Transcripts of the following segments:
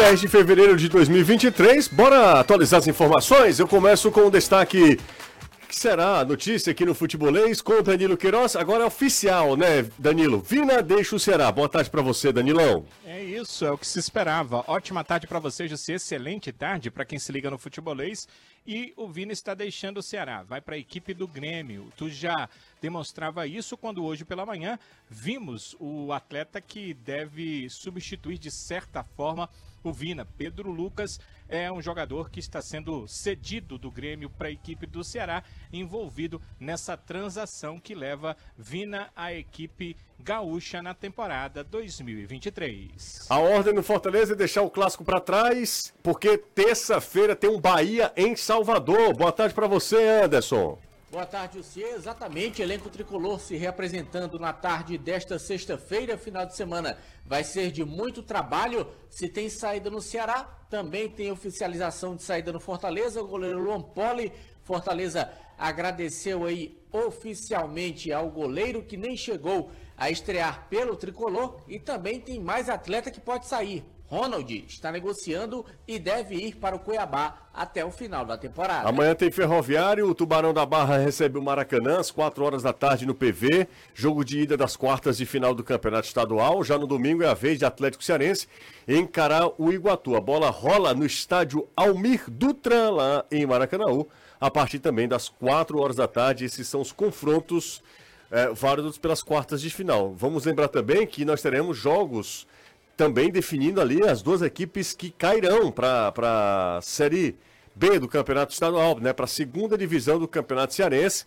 10 de fevereiro de 2023. Bora atualizar as informações? Eu começo com o destaque que será a notícia aqui no Futebolês com o Danilo Queiroz. Agora é oficial, né, Danilo? Vina deixa o Ceará. Boa tarde para você, Danilão. É isso, é o que se esperava. Ótima tarde para você, José. Excelente tarde para quem se liga no Futebolês. E o Vina está deixando o Ceará. Vai para a equipe do Grêmio. Tu já demonstrava isso quando hoje pela manhã vimos o atleta que deve substituir de certa forma o Vina. Pedro Lucas é um jogador que está sendo cedido do Grêmio para a equipe do Ceará, envolvido nessa transação que leva Vina à equipe gaúcha na temporada 2023. A ordem no Fortaleza é deixar o clássico para trás, porque terça-feira tem um Bahia em Salvador. Boa tarde para você, Anderson. Boa tarde, você. Exatamente, elenco tricolor se reapresentando na tarde desta sexta-feira, final de semana. Vai ser de muito trabalho. Se tem saída no Ceará, também tem oficialização de saída no Fortaleza. O goleiro Luan Poli. Fortaleza agradeceu aí oficialmente ao goleiro que nem chegou a estrear pelo tricolor. E também tem mais atleta que pode sair. Ronald está negociando e deve ir para o Cuiabá até o final da temporada. Amanhã tem Ferroviário, o Tubarão da Barra recebe o Maracanã às 4 horas da tarde no PV, jogo de ida das quartas de final do Campeonato Estadual. Já no domingo é a vez de Atlético Cearense encarar o Iguatu. A bola rola no estádio Almir Dutra, lá em Maracanã, a partir também das 4 horas da tarde. Esses são os confrontos é, válidos pelas quartas de final. Vamos lembrar também que nós teremos jogos também definindo ali as duas equipes que cairão para a Série B do Campeonato Estadual, né, para a segunda divisão do Campeonato Cearense.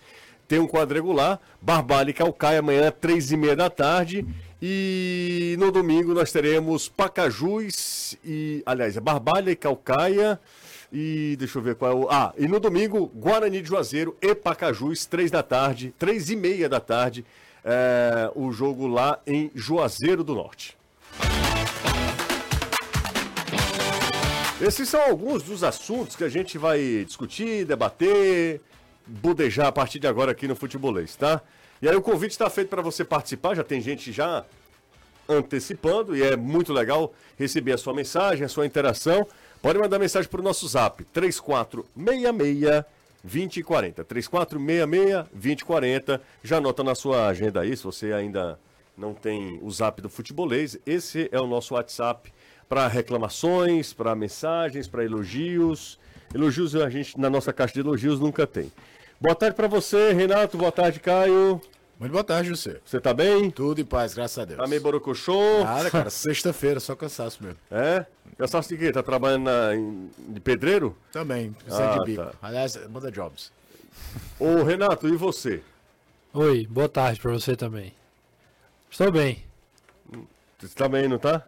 Tem um quadrangular, Barbalha e Calcaia amanhã, três e meia da tarde. E no domingo nós teremos Pacajus e. Aliás, é Barbalha e Calcaia. E deixa eu ver qual é o. Ah, e no domingo, Guarani de Juazeiro e Pacajus, três da tarde, três e meia da tarde. É, o jogo lá em Juazeiro do Norte. Esses são alguns dos assuntos que a gente vai discutir, debater, budejar a partir de agora aqui no Futebolês, tá? E aí o convite está feito para você participar, já tem gente já antecipando e é muito legal receber a sua mensagem, a sua interação. Pode mandar mensagem para o nosso zap, 3466 2040. 3466 2040. Já anota na sua agenda aí, se você ainda não tem o zap do futebolês, esse é o nosso WhatsApp para reclamações, para mensagens, para elogios. Elogios a gente na nossa caixa de elogios nunca tem. Boa tarde para você, Renato. Boa tarde, Caio. Muito boa tarde, José. Você tá bem? Tudo em paz, graças a Deus. Tá meio borocochô? Nada, cara. Sexta-feira, só cansaço mesmo. É? Cansaço de quê? Tá trabalhando na, em, de pedreiro? Também, precisa Ah, de bico. tá. Aliás, manda jobs. Ô, Renato, e você? Oi, boa tarde pra você também. Estou bem, Você tá bem, não tá?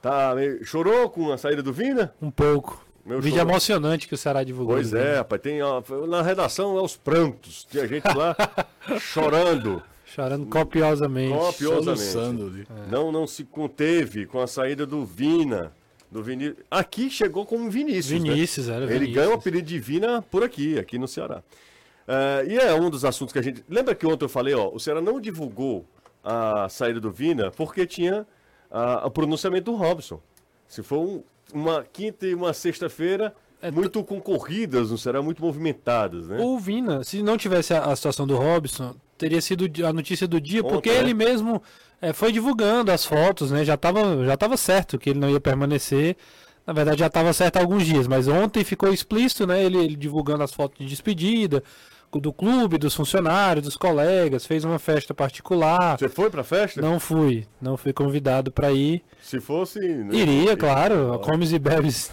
Tá meio... Chorou com a saída do Vina? um pouco. Meu Vídeo choro. emocionante que o Ceará divulgou. Pois né? é, rapaz. Tem, ó, na redação é os prantos. Tinha gente lá chorando. Chorando copiosamente. Copiosamente. Ali. Não, não se conteve com a saída do Vina. Do Vini... Aqui chegou como Vinícius. né? Vinícius, era Ele Vinícius. ganha o apelido de Vina por aqui, aqui no Ceará. É, e é um dos assuntos que a gente. Lembra que ontem eu falei, ó, o Ceará não divulgou a saída do Vina porque tinha o pronunciamento do Robson. Se for um- uma quinta e uma sexta-feira, É, muito concorridas no Ceará, muito movimentadas, né? O Vina, se não tivesse a, a situação do Robson, teria sido a notícia do dia, Ontem, porque né? ele mesmo é, foi divulgando as fotos, né? Já estava já tava certo que ele não ia permanecer. Na verdade, já estava certo há alguns dias, mas ontem ficou explícito, né? Ele, ele divulgando as fotos de despedida do clube, dos funcionários, dos colegas, fez uma festa particular. Você foi pra festa? Não fui, não fui convidado para ir. Se fosse. né, Iria, claro, comes e bebes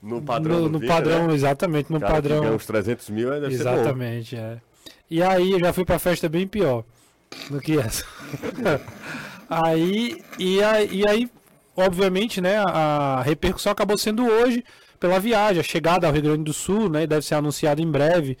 No padrão. no, no Vina, padrão, né? exatamente, no Cara que padrão. ganha uns 300 mil, bom. Exatamente, é. E aí eu já fui pra festa bem pior do que essa. aí, e aí, e aí, obviamente, né, a, repercussão acabou sendo hoje pela viagem, a chegada ao Rio Grande do Sul, né, deve ser anunciado em breve.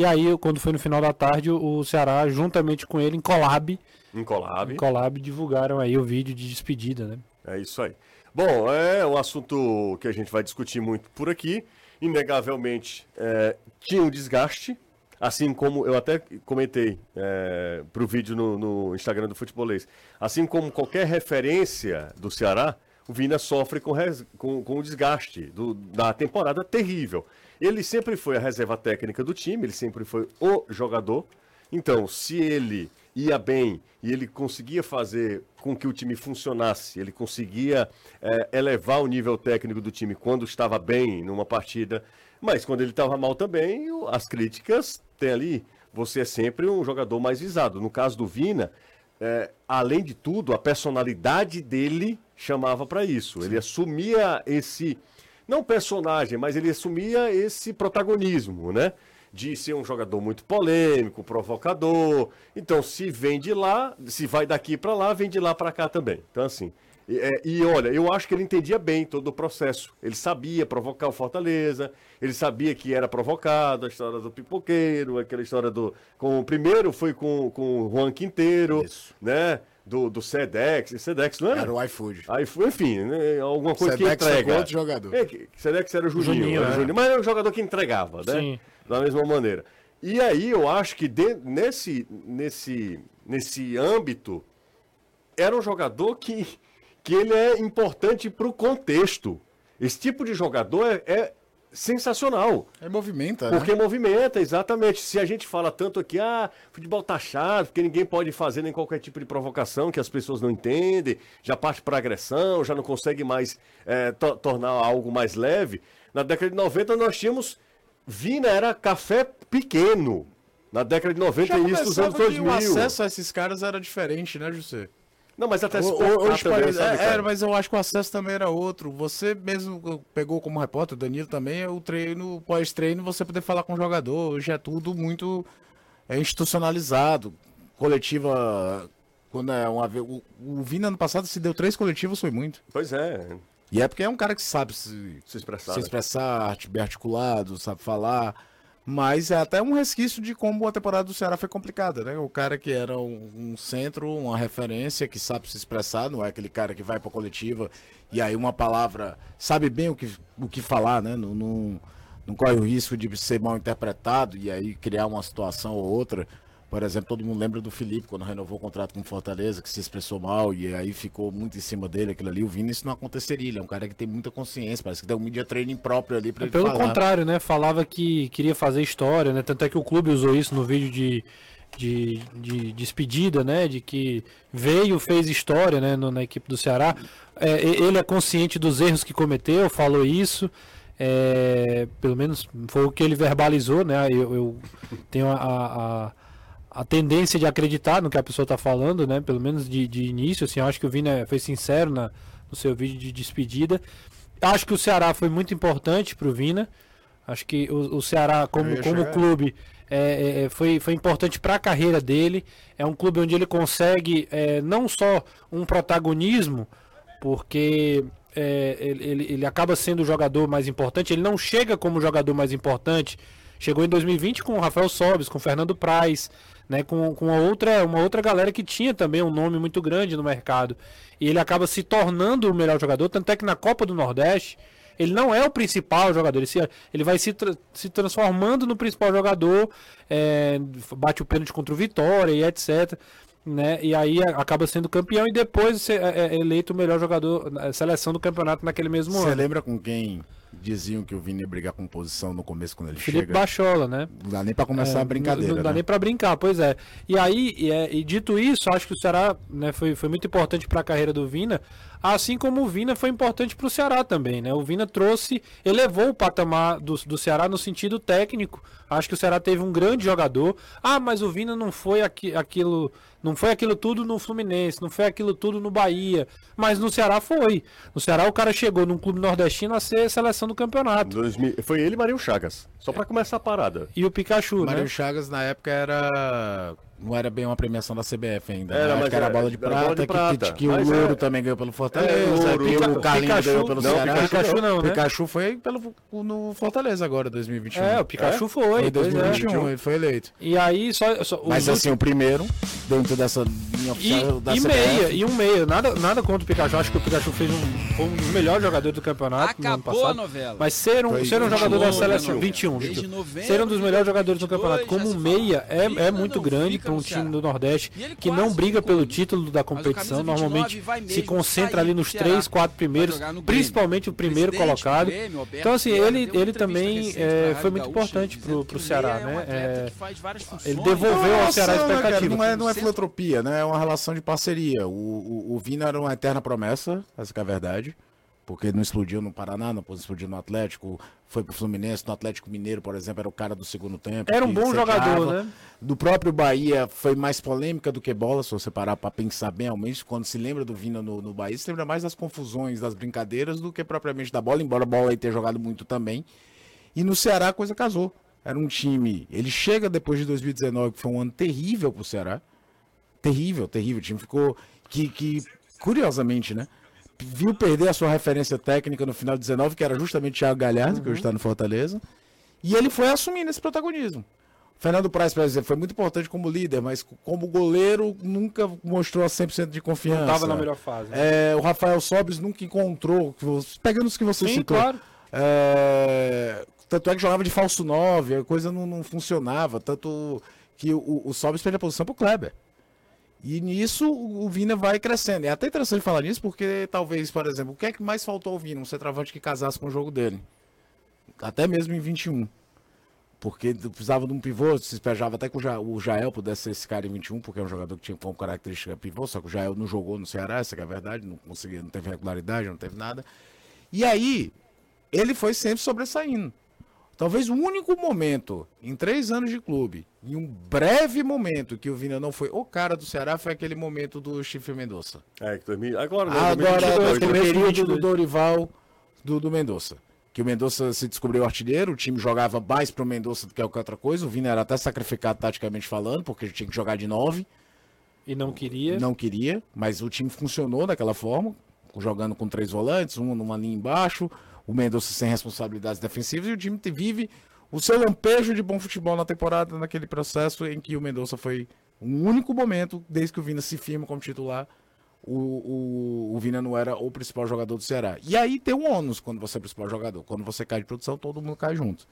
E aí, quando foi no final da tarde, o, Ceará, juntamente com ele, em collab, Em collab. em collab, divulgaram aí o vídeo de despedida, né? É isso aí. Bom, é um assunto que a gente vai discutir muito por aqui. Inegavelmente, é, tinha um desgaste, assim como eu até comentei é, para o vídeo no, no Instagram do Futebolês. Assim como qualquer referência do Ceará, o Vina sofre com, res- com, com o desgaste do- da temporada terrível. Ele sempre foi a reserva técnica do time, ele sempre foi o jogador. Então, se ele ia bem e ele conseguia fazer com que o time funcionasse, ele conseguia eh, elevar o nível técnico do time quando estava bem numa partida, mas quando ele estava mal também, as críticas tem ali. Você é sempre um jogador mais visado. No caso do Vina, é, além de tudo, a personalidade dele chamava para isso. Ele assumia esse, não personagem, mas ele assumia esse protagonismo, né? De ser um jogador muito polêmico, provocador. Então, se vem de lá, se vai daqui para lá, vem de lá para cá também. Então, assim. E, é, e olha, eu acho que ele entendia bem todo o processo. Ele sabia provocar o Fortaleza, ele sabia que era provocado, a história do pipoqueiro, aquela história do. Com, o primeiro foi com, com o Juan Quinteiro, Isso. né? Do, do Sedex. Sedex não era? Era o iFood. Foi, enfim, né, alguma coisa Sedex que entrega. outro jogador. É, Sedex era o Juninho, Juninho, era o é. Juninho, mas era um jogador que entregava, né? Sim. Da mesma maneira. E aí eu acho que de- nesse, nesse, nesse âmbito, era um jogador que, que ele é importante para o contexto. Esse tipo de jogador é, é sensacional. É movimenta, né? Porque movimenta, exatamente. Se a gente fala tanto aqui, ah, futebol tá chato, porque ninguém pode fazer nem qualquer tipo de provocação que as pessoas não entendem, já parte para agressão, já não consegue mais eh, to- tornar algo mais leve. Na década de 90 nós tínhamos. Vina era café pequeno. Na década de 90 Já e isso dos anos começava que 2000. o acesso a esses caras era diferente, né, José? Não, mas até se Hoje também, parece- sabe, é, era, mas eu acho que o acesso também era outro. Você mesmo pegou como repórter, o Danilo também, o treino, pós-treino, você poder falar com o jogador. Hoje é tudo muito é, institucionalizado. Coletiva. Quando é uma vez. O, o Vina ano passado se deu três coletivas, foi muito. Pois é, E é porque é um cara que sabe se, se expressar. se né? expressar, bem articulado, sabe falar. Mas é até um resquício de como a temporada do Ceará foi complicada, né? O cara que era um, um centro, uma referência, que sabe se expressar, não é aquele cara que vai pra coletiva e aí uma palavra sabe bem o que, o que falar, né? Não, não, não corre o risco de ser mal interpretado e aí criar uma situação ou outra. Por exemplo, todo mundo lembra do Felipe, quando renovou o contrato com o Fortaleza, que se expressou mal e aí ficou muito em cima dele, aquilo ali. O Vini, isso não aconteceria. Ele é um cara que tem muita consciência, parece que tem um media training próprio ali pra ele Pelo falar. contrário, né? Falava que queria fazer história, né? Tanto é que o clube usou isso no vídeo de, de, de despedida, né? De que veio, fez história, né? no- na equipe do Ceará. É, ele é consciente dos erros que cometeu, falou isso. É, pelo menos foi o que ele verbalizou, né? Eu, eu tenho a, a, a tendência de acreditar no que a pessoa está falando, né? Pelo menos de, de início, assim, acho que o Vina foi sincero na, no seu vídeo de despedida. Acho que o Ceará foi muito importante para o Vina. Acho que o, o Ceará, como, como clube, é, é, é, foi, foi importante para a carreira dele. É um clube onde ele consegue é, não só um protagonismo, porque é, ele, ele, ele acaba sendo o jogador mais importante. Ele não chega como o jogador mais importante. Chegou em 2020 com o Rafael Sobes, com o Fernando Praz, né, com, com uma, outra, uma outra galera que tinha também um nome muito grande no mercado. E ele acaba se tornando o melhor jogador, tanto é que na Copa do Nordeste ele não é o principal jogador, ele, se, ele vai se, tra- se transformando no principal jogador, é, bate o pênalti contra o Vitória e etc. Né? E aí acaba sendo campeão e depois é, é eleito o melhor jogador, seleção do campeonato naquele mesmo Você ano. lembra com quem diziam que o Vini ia brigar com posição no começo quando ele Felipe chega? Bachola, né? Não dá nem pra começar É, a brincadeira, Não, dá né? nem pra brincar, pois é. E aí, e, é, e dito isso, acho que o Ceará né, foi, foi muito importante para a carreira do Vina, assim como o Vina foi importante para o Ceará também, né? O Vina trouxe, elevou o patamar do, do Ceará no sentido técnico. Acho que o Ceará teve um grande jogador. Ah, mas o Vina não foi aqui, aquilo, não foi aquilo tudo no Fluminense, não foi aquilo tudo no Bahia, mas no Ceará foi. No Ceará o cara chegou num clube nordestino a ser seleção do campeonato. 2000 Foi ele e Marinho Chagas. Só pra começar a parada. E o Pikachu, Mário né? Chagas na época era. Não era bem uma premiação da CBF ainda. Era, Era, mas era era- bola de era bola prata, de que- prata. que, que Mas o Louro é- também ganhou pelo É, Fortaleza, Louro, que Pica- o Carlinhos Pikachu- ganhou pelo não, Ceará. Pikachu não, né? Pikachu foi pelo, no Fortaleza agora, 2021. É, o Pikachu foi, Foi em é. 2021, ele foi eleito. E aí só, só Mas assim, o primeiro, dentro dessa linha E, oficial da e CBF. meia, e um meia. Nada, nada contra o Pikachu. Acho que o Pikachu fez um, foi um dos melhores jogadores do campeonato no ano Acabou a passado. novela. Mas ser um, Foi ser um jogador da 21, seleção. né, 21, Desde 21. novembro Ser um dos melhores jogadores do 2022 campeonato como meia é, é muito grande, para um no time do Nordeste que não briga pelo título da competição, camisa 29 normalmente se concentra ali nos três, quatro primeiros, principalmente o primeiro colocado. Então, assim, ele, ele também é, foi muito importante pro, pro o Ceará, é né? É, ele devolveu ao Ceará a expectativa. Não é, não é filantropia, né? É uma relação de parceria. O, o, o Vina era uma eterna promessa, essa que é a verdade. Porque não explodiu no Paraná, não explodiu no Atlético, foi pro Fluminense, no Atlético Mineiro, por exemplo, era o cara do segundo tempo. Era um bom jogador, né? Do próprio Bahia foi mais polêmica do que bola, se você parar pra pensar bem, menos quando se lembra do Vina no, no Bahia, se lembra mais das confusões, das brincadeiras, do que propriamente da bola, embora a bola aí tenha jogado muito também. E no Ceará a coisa casou. Era um time. Ele chega depois de 2019, que foi um ano terrível pro Ceará. Terrível, terrível. O time ficou. Que, que curiosamente, né? Viu perder a sua referência técnica no final de 19, que era justamente Thiago Galhardo, que hoje está no Fortaleza. E ele foi assumindo esse protagonismo. Fernando Praz, por exemplo, foi muito importante como líder, mas como goleiro nunca mostrou a 100% de confiança. Não tava na melhor fase. né? É, o Rafael Sobres nunca encontrou, pegando os que você Sim, citou. claro. É, tanto é que jogava de falso 9, a coisa não, não funcionava. Tanto que o, o Sobres perde a posição pro Kleber. E nisso o Vina vai crescendo. É até interessante falar nisso, porque talvez, por exemplo, o que é que mais faltou ao Vina? Um centroavante que casasse com o jogo dele. Até mesmo em 21. Porque precisava de um pivô, se espejava até que o, Ja- o Jael pudesse ser esse cara em 21, porque é um jogador que tinha como característica pivô, só que o Jael não jogou no Ceará, essa é a verdade, não conseguia, não teve regularidade, não teve nada. E aí, ele foi sempre sobressaindo. Talvez o único momento, em três anos de clube, em um breve momento que o Vina não foi o cara do Ceará, foi aquele momento do Chifre Mendonça. É, que 2000 agora, né? Agora, 2022, aquele período 2022. do Dorival do, do Mendonça. Que o Mendonça se descobriu artilheiro, o time jogava mais pro Mendonça do que qualquer outra coisa. O Vina era até sacrificado taticamente falando, porque tinha que jogar de nove. E não queria. Não queria, mas o time funcionou daquela forma, jogando com três volantes, um numa linha embaixo, o Mendonça sem responsabilidades defensivas e o time vive o seu lampejo de bom futebol na temporada, naquele processo em que o Mendonça foi um único momento, desde que o Vina se firma como titular, o, o, o Vina não era o principal jogador do Ceará. E aí tem um ônus quando você é o principal jogador. Quando você cai de produção, todo mundo cai junto.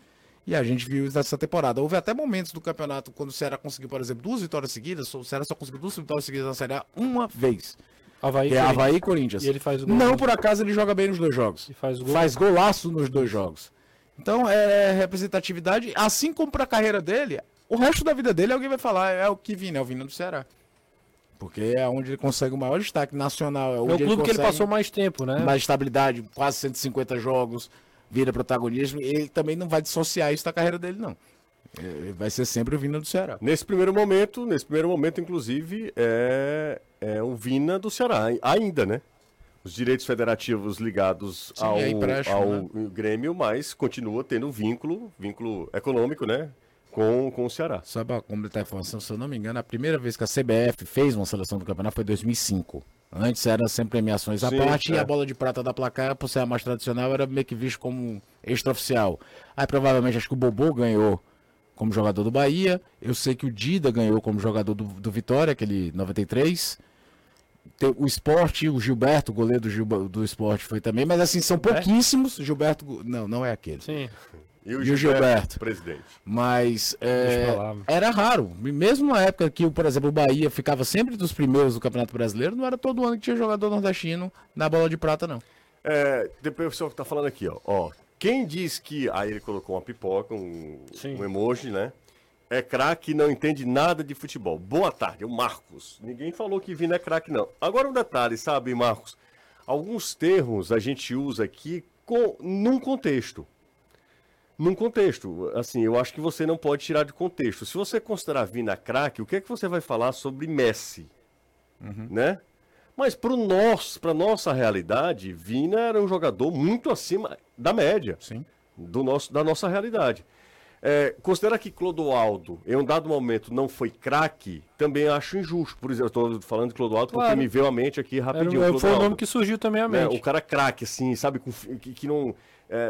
E a gente viu isso nessa temporada. Houve até momentos do campeonato quando o Ceará conseguiu, por exemplo, duas vitórias seguidas. O Ceará só conseguiu duas vitórias seguidas na Série A uma vez. Havaí, Que é. Havaí e Corinthians. E ele faz gol. Não por acaso ele joga bem nos dois jogos. E faz gol. Faz golaço nos dois jogos. Então é representatividade. Assim como para a carreira dele, o resto da vida dele alguém vai falar é o que Vina, é o Vina do Ceará. Porque é onde ele consegue o maior destaque nacional. É, É onde o clube que ele passou mais tempo, né? mais estabilidade, quase 150 jogos, vira protagonismo. Ele também não vai dissociar isso da carreira dele, não. É, vai ser sempre o Vina do Ceará. Nesse primeiro momento, nesse primeiro momento, inclusive, é, é o Vina do Ceará, ainda, né? Os direitos federativos ligados Sim, ao, é ao né? Grêmio, mas continua tendo vínculo, vínculo econômico, né? Com, com o Ceará. Só para completar a informação, se eu não me engano, a primeira vez que a CBF fez uma seleção do campeonato foi em 2005. Antes eram sempre premiações à Sim, parte e é. a bola de prata da placar, por ser a mais tradicional, era meio que visto como extraoficial. Aí provavelmente acho que o Bobô ganhou como jogador do Bahia. Eu sei que o Dida ganhou como jogador do, do Vitória, aquele 93. Tem o esporte, o Gilberto, o goleiro do, Gilba- do esporte foi também, mas assim, são pouquíssimos. Gilberto. Não, não é aquele. Sim. E o, E o Gilberto? presidente. Mas é, era raro. Mesmo na época que, por exemplo, o Bahia ficava sempre dos primeiros do Campeonato Brasileiro, não era todo ano que tinha jogador nordestino na bola de prata, não. É, depois o pessoal que tá falando aqui, ó. ó. Quem diz que. Aí ele colocou uma pipoca, um, Sim. um emoji, né? É craque e não entende nada de futebol. Boa tarde, o Marcos. Ninguém falou que Vina é craque, não. Agora um detalhe, sabe, Marcos? Alguns termos a gente usa aqui com, num contexto. Num contexto. Assim, eu acho que você não pode tirar de contexto. Se você considerar Vina craque, o que é que você vai falar sobre Messi? Né? Mas para nosso, para nossa realidade, Vina era um jogador muito acima da média Sim. do nosso, da nossa realidade. É, considera que Clodoaldo, em um dado momento, não foi craque, também acho injusto. Por exemplo, estou falando de Clodoaldo porque Claro. me veio à mente aqui Era, rapidinho. o- foi o nome que surgiu também à Né, mente. o cara craque, assim, sabe, que, que não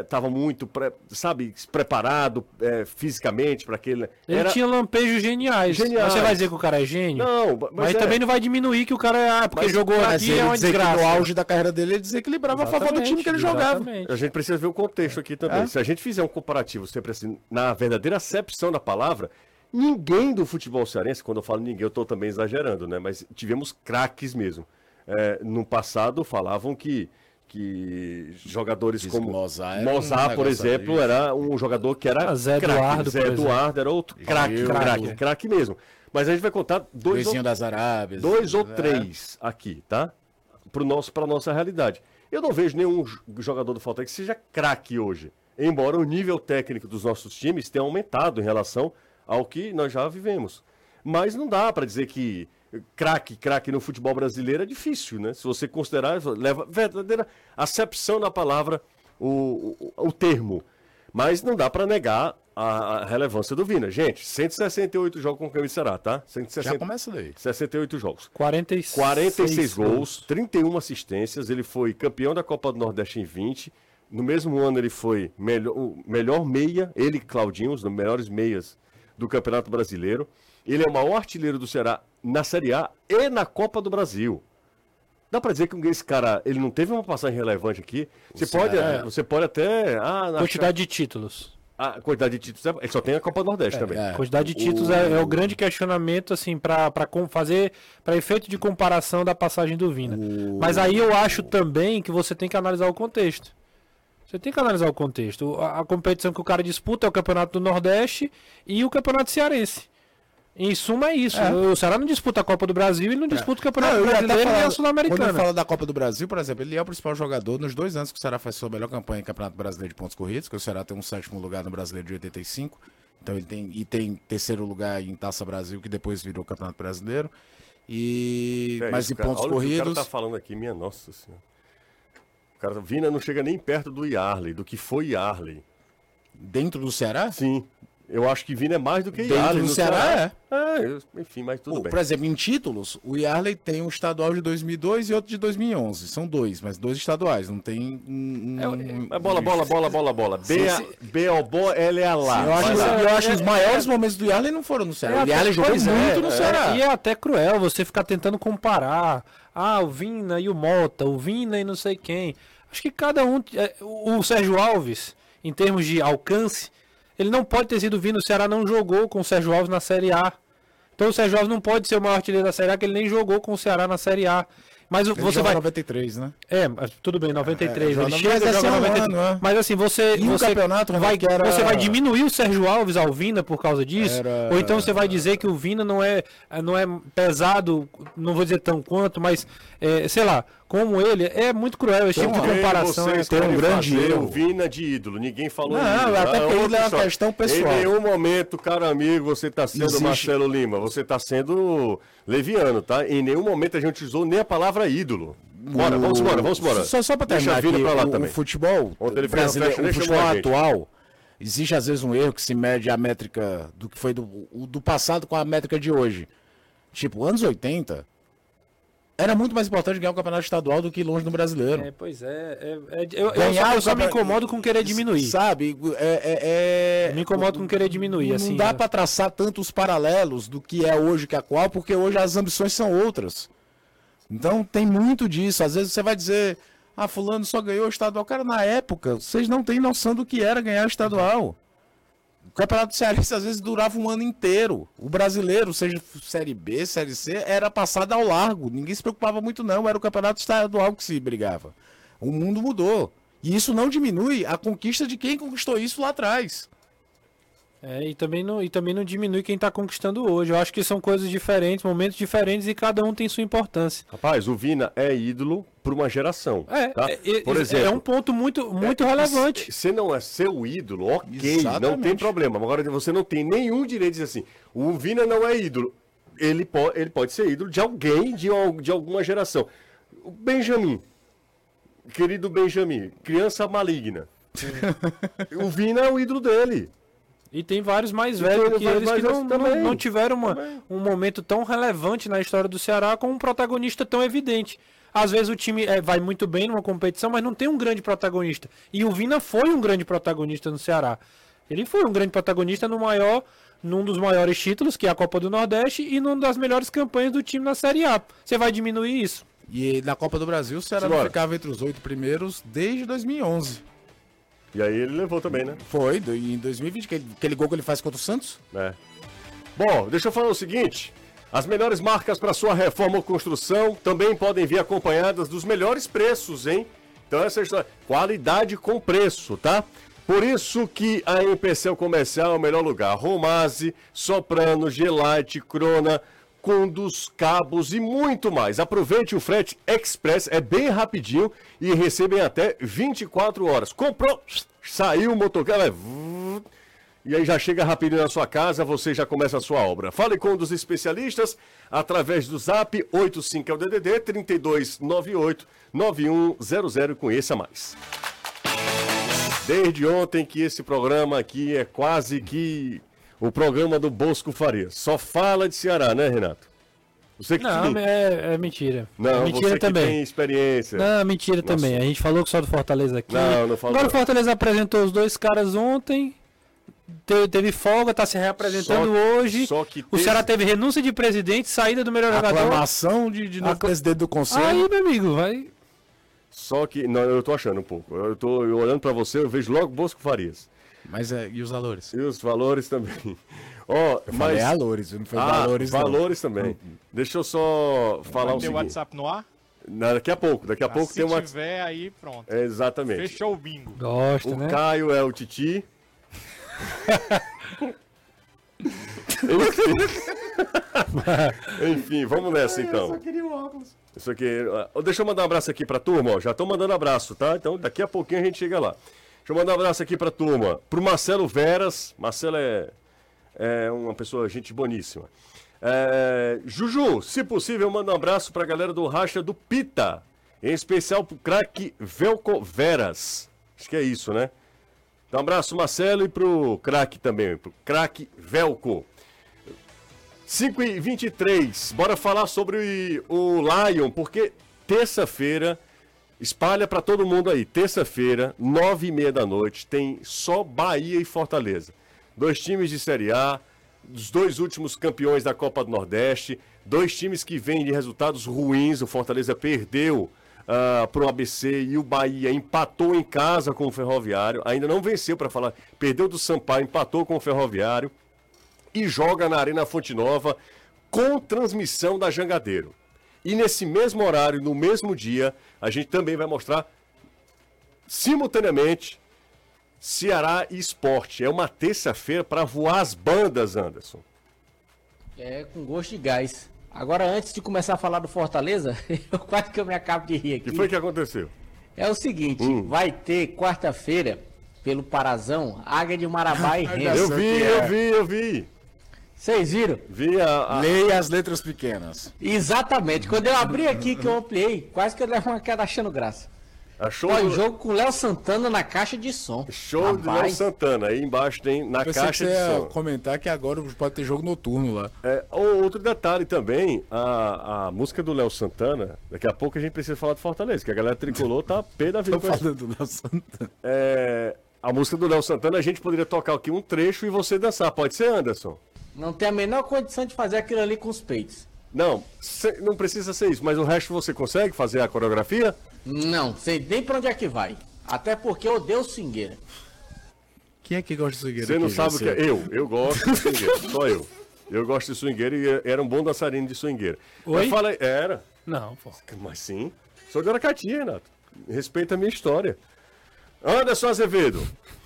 estava muito, pre- sabe, preparado é, fisicamente para aquele. Ele Era- tinha lampejos geniais. Geniais. Você vai dizer que o cara é gênio? Não, mas, mas é- também não vai diminuir que o cara é. Ah, porque Mas- jogou Mas aqui é uma dizer que desgraça. no auge da carreira dele, ele desequilibrava a favor do time que ele jogava. Exatamente. A gente precisa ver o contexto aqui também. É? Se a gente fizer um comparativo sempre assim, na verdadeira acepção da palavra, Ninguém do futebol cearense, quando eu falo ninguém, eu estou também exagerando, né? Mas tivemos craques mesmo. É, no passado falavam que, que jogadores Diz como Mozart um Mozart, por exemplo, ali. era um jogador que era Zé craque. Eduardo, Zé por exemplo. Eduardo era outro craque, craque, craque mesmo. Mas a gente vai contar dois ou das Arábias. dois ou É. três aqui, tá? Para nosso, pra nossa realidade. Eu não vejo nenhum jogador do Fortaleza que seja craque hoje. Embora o nível técnico dos nossos times tenha aumentado em relação ao que nós já vivemos. Mas não dá para dizer que craque, craque no futebol brasileiro é difícil, né? Se você considerar, leva verdadeira acepção na palavra, o, o, o termo. Mas não dá para negar a, a relevância do Vina. Gente, 168 jogos com o Camisa Será, tá? 160, Já começa daí. 68 jogos. 46, 46 gols, 31 assistências. Ele foi campeão da Copa do Nordeste em 20. No mesmo ano, ele foi melhor, o melhor meia, ele e Claudinho, os melhores meias do Campeonato Brasileiro. Ele é o maior artilheiro do Ceará na Série A e na Copa do Brasil. Dá pra dizer que esse cara, ele não teve uma passagem relevante aqui. Você pode, Ceará- você pode até. Ah, na- Quantidade de títulos. a quantidade de títulos. Ele só tem a Copa do Nordeste também. é. Quantidade de títulos é, é o grande questionamento, assim, para fazer, para efeito de comparação da passagem do Vina. Mas aí eu acho também que você tem que analisar o contexto. Você tem que analisar o contexto. A, a competição que o cara disputa é o Campeonato do Nordeste e o Campeonato Cearense. Em suma é isso. É. O Ceará não disputa a Copa do Brasil e ele não disputa o Campeonato Não, Brasileiro nem falar- a Quando eu Sul-Americana. falo da Copa do Brasil, por exemplo, ele é o principal jogador nos dois anos que o Ceará faz sua melhor campanha em Campeonato Brasileiro de pontos corridos, que o Ceará tem um sétimo lugar no Brasileiro de 85. Então ele tem e tem terceiro lugar em Taça Brasil, que depois virou Campeonato Brasileiro. E É mas isso, em pontos Olha o que o corridos, cara tá falando aqui, minha nossa senhora. O cara, Vina não chega nem perto do Yarley, do que foi Yarley. dentro do Ceará, Sim. Eu acho que Vina é mais do que Dentro Yarley do no Ceará, É, eu- enfim, mas tudo o- bem. por exemplo, em títulos, o Yarley tem um estadual de 2002 e outro de 2011. São dois, mas dois estaduais, não tem um, um- um- Mas bola, bola, bola, bola, bola. B, a- B ao bo, L é a lá. Eu acho, lá. eu acho que os maiores momentos do Yarley não foram no Ceará. o Yarley jogou é, muito no é, Ceará. E é até cruel você ficar tentando comparar. Ah, o Vina e o Mota, o Vina e não sei quem. Acho que cada um. é, o Sérgio Alves, em termos de alcance, ele não pode ter sido o Vina. O Ceará não jogou com o Sérgio Alves na Série A. Então o Sérgio Alves não pode ser o maior artilheiro da Série A, que ele nem jogou com o Ceará na Série A. Mas o- Ele você joga vai. 93, né? É, mas tudo bem, 93. É, ele joga- chega mas a esse jogar é um 93. ano, é. Mas assim, você. E o você campeonato, vai, que era- você vai diminuir o Sérgio Alves ao Vina por causa disso? Era- Ou então você vai dizer que o Vina não é, não é pesado, não vou dizer tão quanto, mas é, sei lá, como ele, é muito cruel esse tipo de que comparação. vocês é- tem um grande erro. Vina de ídolo. Ninguém falou Não, ídolo. até porque outra ídolo é uma questão pessoal. Em nenhum momento, caro amigo, você está sendo Existe- Marcelo Lima. Você está sendo leviano, tá? Em nenhum momento a gente usou nem a palavra ídolo. Bora, O- vamos embora, vamos embora. Só, só Deixa terminar aqui, o, também. o futebol ele brasileiro, o futebol atual, existe às vezes um erro que se mede a métrica do que foi do, o do passado com a métrica de hoje. Tipo, anos 80, era muito mais importante ganhar o campeonato estadual do que ir longe no brasileiro. É, pois é. é- é- eu, eu Ganhar só, o eu só me incomodo com querer diminuir. Sabe? É, é- é- Me incomodo com querer diminuir, Não assim. dá né? pra traçar tantos paralelos do que é hoje que a qual, porque hoje as ambições são outras. Então tem muito disso. Às vezes você vai dizer, ah, fulano só ganhou o estadual. Cara, na época, vocês não têm noção do que era ganhar o estadual. O Campeonato Cearense às vezes durava um ano inteiro. O brasileiro, seja Série B, Série C, era passado ao largo. Ninguém se preocupava muito, não. Era o campeonato estadual que se brigava. O mundo mudou. E isso não diminui a conquista de quem conquistou isso lá atrás. É, e também, não, e também não diminui quem tá conquistando hoje. Eu acho que são coisas diferentes, momentos diferentes e cada um tem sua importância. Rapaz, o Vina é ídolo por uma geração. É, tá? é, é- Por é exemplo, um ponto muito, muito É, relevante. Se não é seu ídolo, ok, não tem Exatamente. problema. Agora você não tem nenhum direito de dizer assim, o Vina não é ídolo. Ele, po ele pode ser ídolo de alguém, de, de alguma geração. O Benjamin, querido Benjamin, criança maligna. o Vina é o ídolo dele. E tem vários mais velhos que eles que não, também. não, tiveram uma- Também. um momento tão relevante na história do Ceará com um protagonista tão evidente. Às vezes o time eh, vai muito bem numa competição, mas não tem um grande protagonista. E o Vina foi um grande protagonista no Ceará. Ele foi um grande protagonista no maior, num dos maiores títulos, que é a Copa do Nordeste, e numa das melhores campanhas do time na Série A. Você vai diminuir isso? E na Copa do Brasil, o Ceará não ficava entre os oito primeiros desde 2011. E aí ele levou também, né? Foi, em 2020, aquele, gol que ele faz contra o Santos. É. Bom, deixa eu falar o seguinte. As melhores marcas para sua reforma ou construção também podem vir acompanhadas dos melhores preços, hein? Então essa é a história. Qualidade com preço, tá? Por isso que a MPCL Comercial é o melhor lugar. Romase, Soprano, Gelite, Crona, Conduz, cabos e muito mais. Aproveite o frete express, é bem rapidinho e recebem até 24 horas. Comprou, saiu o motocarro, é... e aí já chega rapidinho na sua casa, você já começa a sua obra. Fale com um dos especialistas através do zap 85 é o DDD 3298 9100 conheça mais. Desde ontem que esse programa aqui é quase que o programa do Bosco Farias. Só fala de Ceará, né, Renato? Você que não, tem... é, é, mentira. Não, é mentira você também. tem experiência. Não, mentira Nossa. também. A gente falou que só do Fortaleza aqui. Não, não falou. Agora o Fortaleza apresentou os dois caras ontem. Teve folga, tá se reapresentando só, hoje. Só que o Ceará teve renúncia de presidente, saída do melhor jogador. Aclamação de, de novo Acl... presidente do conselho. Aí, meu amigo, vai. Só que, não, eu tô achando um pouco. Eu tô eu olhando para você, eu vejo logo Bosco Farias. Mas é, e os valores? E os valores também. Oh, mas... valores, não foi ah, valores. Valores não. também. Deixa eu só falar o seguinte. o WhatsApp no ar? Não, daqui a pouco, daqui a ah, pouco tem uma. Se tiver aí, pronto. É, exatamente. Fechou o bingo. Gosto, o né? Caio é o Titi. Enfim, vamos nessa então. Eu só queria o óculos. Isso aqui. Deixa eu mandar um abraço aqui pra turma, ó. Já tô mandando abraço, tá? Então daqui a pouquinho a gente chega lá. Deixa eu mandar um abraço aqui pra turma. Pro Marcelo Veras. Marcelo é, é uma pessoa, gente boníssima. É, Juju, se possível, manda um abraço pra galera do Racha do Pita. Em especial pro craque Velco Veras. Acho que é isso, né? Dá um abraço, Marcelo, e pro craque também, pro craque Velco. 5 e 23 bora falar sobre o Lion, porque terça-feira, espalha para todo mundo aí, terça-feira, nove e meia da noite, tem só Bahia e Fortaleza. Dois times de Série A, os dois últimos campeões da Copa do Nordeste, dois times que vêm de resultados ruins, o Fortaleza perdeu uh, ah, para o ABC e o Bahia empatou em casa com o Ferroviário, ainda não venceu para falar, perdeu do Sampaio, empatou com o Ferroviário e joga na Arena Fonte Nova com transmissão da Jangadeiro. E nesse mesmo horário, no mesmo dia, a gente também vai mostrar simultaneamente Ceará e Esporte. É uma terça-feira para voar as bandas, Anderson. É, com gosto de gás. Agora, antes de começar a falar do Fortaleza, eu quase que eu me acabo de rir aqui. O que foi que aconteceu? É o seguinte, hum. vai ter quarta-feira, pelo Parazão, Águia de Marabá e Rennes. Eu vi, eu vi, eu vi. Vocês viram? Vi a. Leia as letras pequenas. Exatamente. Quando eu abri aqui, que eu ampliei, quase que eu levo uma queda achando graça. Achou Olha, o jogo com o Léo Santana na caixa de som. Show Rapaz. do Léo Santana. Aí embaixo tem na caixa de som. comentar que agora pode ter jogo noturno lá. É, outro detalhe também, a, a música do Léo Santana, daqui a pouco a gente precisa falar de Fortaleza, que a galera tricolor tá pé da vida. Tô falando do Léo Santana. É, a música do Léo Santana a gente poderia tocar aqui um trecho e você dançar. Pode ser, Anderson? Não tem a menor condição de fazer aquilo ali com os peitos. Não, não precisa ser isso, mas o resto você consegue fazer a coreografia? Não, sei nem pra onde é que vai. Até porque eu odeio swingueira. Quem é que gosta de swingueira? Você não sabe o que é? Eu, eu gosto de swingueira, só eu. Eu gosto de swingueira e era um bom dançarino de swingueira. Oi? Eu falei, era. Não, pô. Mas sim. Sou de Aracati, Renato. Respeita a minha história. Anderson Azevedo.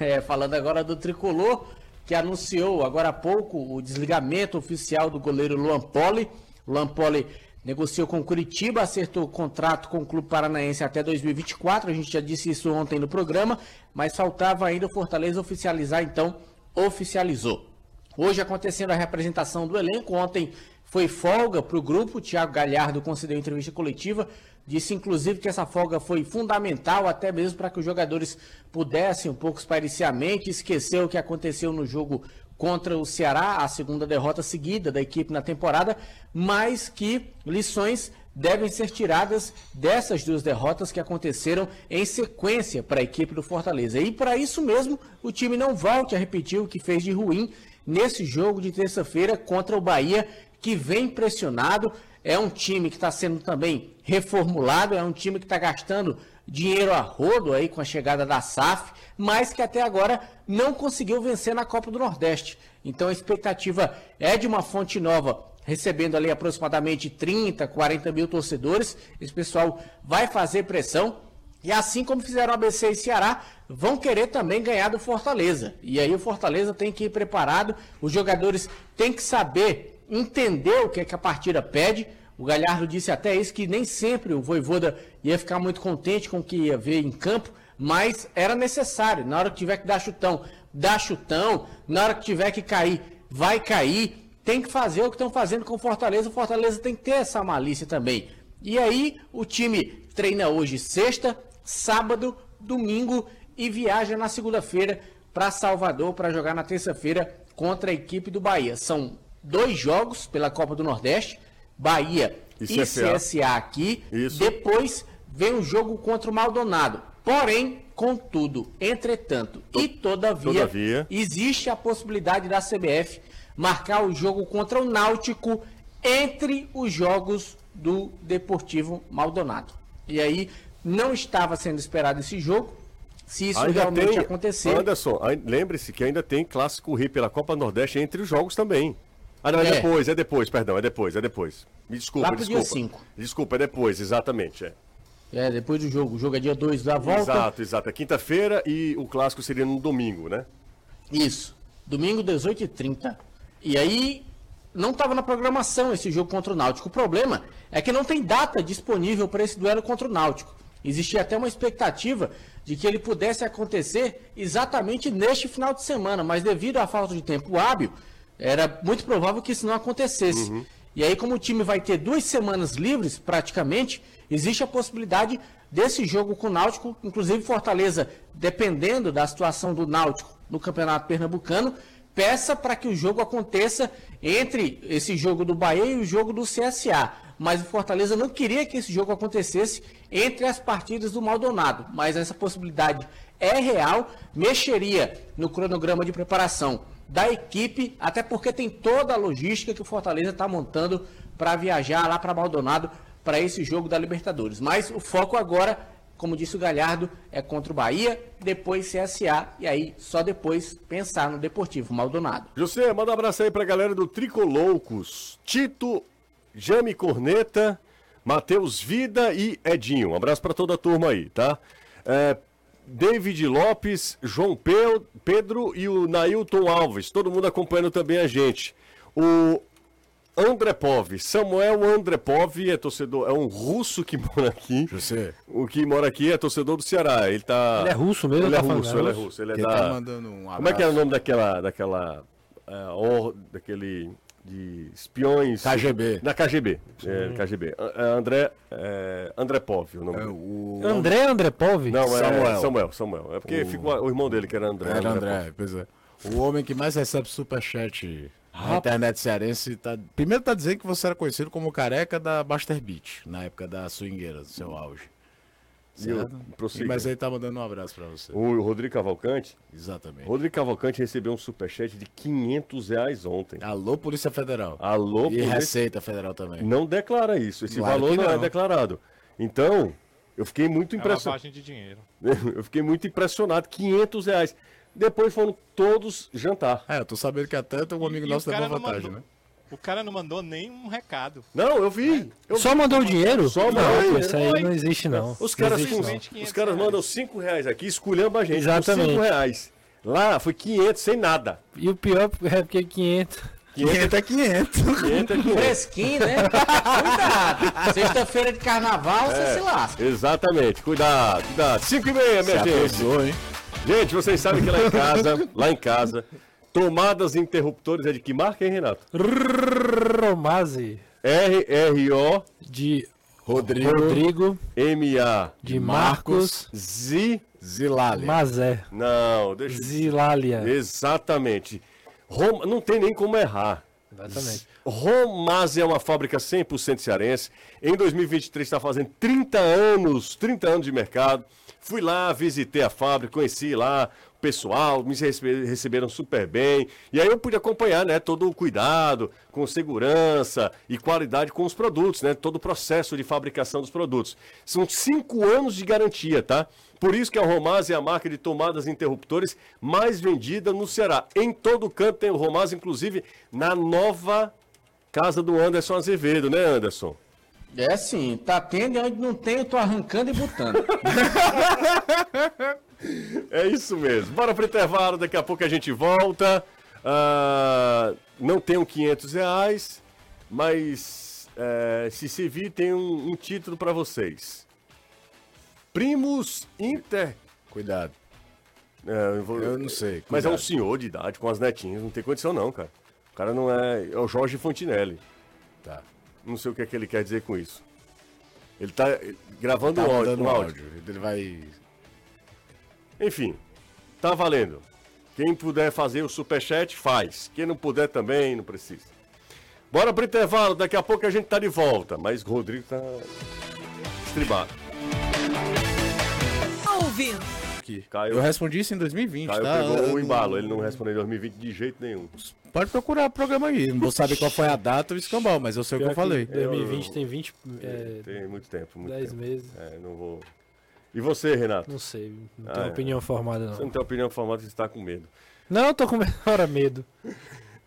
É, falando agora do tricolor, que anunciou agora há pouco o desligamento oficial do goleiro Luan Poli. Luan Poli negociou com Curitiba, acertou o contrato com o Clube Paranaense até 2024. A gente já disse isso ontem no programa, mas faltava ainda o Fortaleza oficializar, então oficializou. Hoje acontecendo a representação do elenco. Ontem foi folga para o grupo. O Thiago Galhardo concedeu entrevista coletiva Disse inclusive que essa folga foi fundamental até mesmo para que os jogadores pudessem um pouco espairecer a mente, esquecer o que aconteceu no jogo contra o Ceará, a segunda derrota seguida da equipe na temporada, mas que lições devem ser tiradas dessas duas derrotas que aconteceram em sequência para a equipe do Fortaleza. E para isso mesmo, o time não volte a repetir o que fez de ruim nesse jogo de terça-feira contra o Bahia, que vem pressionado, é um time que está sendo também reformulado, é um time que está gastando dinheiro a rodo aí com a chegada da SAF, mas que até agora não conseguiu vencer na Copa do Nordeste. Então a expectativa é de uma fonte nova recebendo ali aproximadamente 30, 40 mil torcedores. Esse pessoal vai fazer pressão. E assim como fizeram ABC e Ceará, vão querer também ganhar do Fortaleza. E aí o Fortaleza tem que ir preparado, os jogadores têm que saber entender o que, é que a partida pede. O Galhardo disse até isso, que nem sempre o Voivoda ia ficar muito contente com o que ia ver em campo, mas era necessário. Na hora que tiver que dar chutão, dá chutão. Na hora que tiver que cair, vai cair. Tem que fazer o que estão fazendo com o Fortaleza. O Fortaleza tem que ter essa malícia também. E aí, o time treina hoje sexta, sábado, domingo e viaja na segunda-feira para Salvador para jogar na terça-feira contra a equipe do Bahia. São dois jogos pela Copa do Nordeste, Bahia e, CSA. CSA aqui. Isso. Depois vem o jogo contra o Maldonado. Porém, contudo, entretanto e todavia, todavia, existe a possibilidade da CBF marcar o jogo contra o Náutico entre os jogos do Deportivo Maldonado. E aí não estava sendo esperado esse jogo. Se isso ainda realmente tem, acontecer. Anderson, lembre-se que ainda tem clássico Rio pela Copa Nordeste entre os jogos também. Ah, não, é, é, depois, é depois, perdão, é depois, é depois. Me desculpa, Lá desculpa. Dia 5. Desculpa, é depois, exatamente, é. É, depois do jogo. O jogo é dia 2 da volta. Exato, exato. É quinta-feira e o clássico seria no domingo, né? Isso. Domingo, 18h30. E aí, não estava na programação esse jogo contra o Náutico. O problema é que não tem data disponível para esse duelo contra o Náutico. Existia até uma expectativa de que ele pudesse acontecer exatamente neste final de semana, mas devido à falta de tempo hábil, era muito provável que isso não acontecesse. Uhum. E aí, como o time vai ter duas semanas livres, praticamente, existe a possibilidade desse jogo com o Náutico, inclusive Fortaleza, dependendo da situação do Náutico no Campeonato Pernambucano, peça para que o jogo aconteça entre esse jogo do Bahia e o jogo do CSA. Mas o Fortaleza não queria que esse jogo acontecesse entre as partidas do Maldonado. Mas essa possibilidade é real, mexeria no cronograma de preparação da equipe, até porque tem toda a logística que o Fortaleza está montando para viajar lá para Maldonado para esse jogo da Libertadores. Mas o foco agora, como disse o Galhardo, é contra o Bahia, depois CSA e aí só depois pensar no Deportivo Maldonado. José, manda um abraço aí para a galera do Tricoloucos. Tito, Jame Corneta, Matheus Vida e Edinho. Um abraço para toda a turma aí, tá? É, David Lopes, João Pedro e o Nailton Alves. Todo mundo acompanhando também a gente. O Andrepov, Samuel Andrepov é torcedor, é um russo que mora aqui. José. O que mora aqui é torcedor do Ceará. Ele tá. Ele é russo mesmo? Ele é tá russo, ele é russo. Ele é da. Tá mandando um Como é que é o nome daquela. daquela. Uh, or, daquele de espiões. KGB. Da KGB. É, KGB. André, é, André Pov, o nome é, o... André André Pov? Não, é Samuel. Samuel, Samuel. É porque o... ficou o irmão dele, que era André. Era André, André pois é. O homem que mais recebe superchat na internet cearense tá. Primeiro tá dizendo que você era conhecido como careca da Buster Beach, na época da swingueira, do seu auge. Certo? Mas aí tá mandando um abraço para você. O Rodrigo Cavalcante? Exatamente. Rodrigo Cavalcante recebeu um superchat de 500 reais ontem. Alô, Polícia Federal. Alô, E Polícia... Receita Federal também. Não declara isso. Esse claro valor não. não. é declarado. Então, eu fiquei muito impressionado. É de dinheiro. eu fiquei muito impressionado. 500 reais. Depois foram todos jantar. É, eu tô sabendo que até tem um amigo e, nosso levou vantagem, mandou... né? O cara não mandou nenhum recado. Não, eu vi. Eu Só vi. mandou o dinheiro? Só mandou dinheiro. Isso aí não existe, não. Os caras, existe, não. Os caras mandam 5 reais aqui, esculhamba a gente. Exatamente. 5 reais. Lá foi 500 sem nada. E o pior é porque 500. 500 é 500. 500 é 500. Fresquinho, né? cuidado. Sexta-feira de carnaval, é, você se lasca. Exatamente. Cuidado, cuidado. 5 e meia, minha se gente. hein? Gente, vocês sabem que lá em casa, lá em casa, Tomadas interruptores é de que marca, hein, Renato? Romase. R-R-O. De Rodrigo. Rodrigo. M-A. De Marcos. Z. Zilália. Mazé. Não, deixa. Zilália. Exatamente. Rom... Não tem nem como errar. Exatamente. Romase é uma fábrica 100% cearense. Em 2023 está fazendo 30 anos, 30 anos de mercado Fui lá, visitei a fábrica, conheci lá pessoal, me rece- receberam super bem. E aí eu pude acompanhar, né, todo o cuidado, com segurança e qualidade com os produtos, né? Todo o processo de fabricação dos produtos. São cinco anos de garantia, tá? Por isso que a Romaz é a marca de tomadas e interruptores mais vendida no Ceará. Em todo canto tem o Romaz, inclusive na nova casa do Anderson Azevedo, né, Anderson? É sim, tá tendo e onde não tem, eu tô arrancando e botando. É isso mesmo. Bora pro intervalo, daqui a pouco a gente volta. Ah, não um 500 reais, mas é, se servir tem um, um título para vocês. Primos Inter... Cuidado. É, eu, vou- Eu não sei. Mas é um cuidado. senhor de idade, com as netinhas, não tem condição não, cara. O cara não é... É o Jorge Fontinelli. Tá. Não sei o que é que ele quer dizer com isso. Ele tá gravando Tá um áudio, mandando um um áudio. áudio. Ele vai. Enfim, tá valendo. Quem puder fazer o superchat, faz. Quem não puder também, não precisa. Bora pro intervalo, daqui a pouco a gente tá de volta. Mas o Rodrigo tá estribado. Ouvindo. Aqui. Caiu. Eu respondi isso em 2020, Caio tá? pegou o embalo, ele não respondeu em 2020 de jeito nenhum. Pode procurar o programa aí. Não vou saber qual foi a data ou o escambau, mas eu sei o que eu falei. 2020 tem 20, é, Tem muito tempo, muito 10 tempo. meses. É, não vou. E você, Renato? Não sei, não Ah, tenho é. opinião formada Você não não. tem opinião formada, você está com medo. Não, eu tô com hora medo.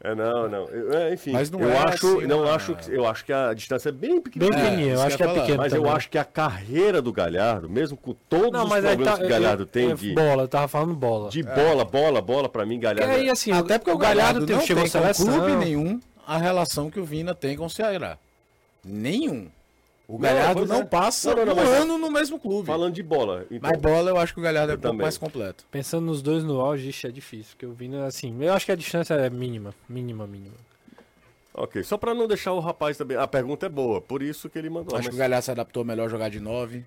É, não, não. Eu- é, enfim, Mas não eu é acho, assim, não uma- acho que eu acho que a distância é bem Bem pequena. isso eu acho eu que é pequeno Mas eu também. acho que a carreira do Galhardo, mesmo com todos Não, os problemas tá, que o Galhardo eu- tem é de, bola, eu tava falando bola. de bola, bola, bola, pra mim, Galhardo. aí, assim, Até porque o Galhardo, teve- não chegou tem com clube nenhum a relação que o Vina tem com o Ceará. Nenhum. O Galhardo pois não, é. passa Não, não, não, um ano no mesmo clube. Falando de bola. Então, Mas bola eu acho que o Galhardo é um pouco mais completo. Pensando nos dois no auge, ixi, é difícil. Porque o Vina, assim, eu acho que a distância é mínima. Mínima, mínima. ok, só pra não deixar o rapaz também. A pergunta é boa, por isso que ele mandou. acho que mas- o Galhardo se adaptou melhor a jogar de 9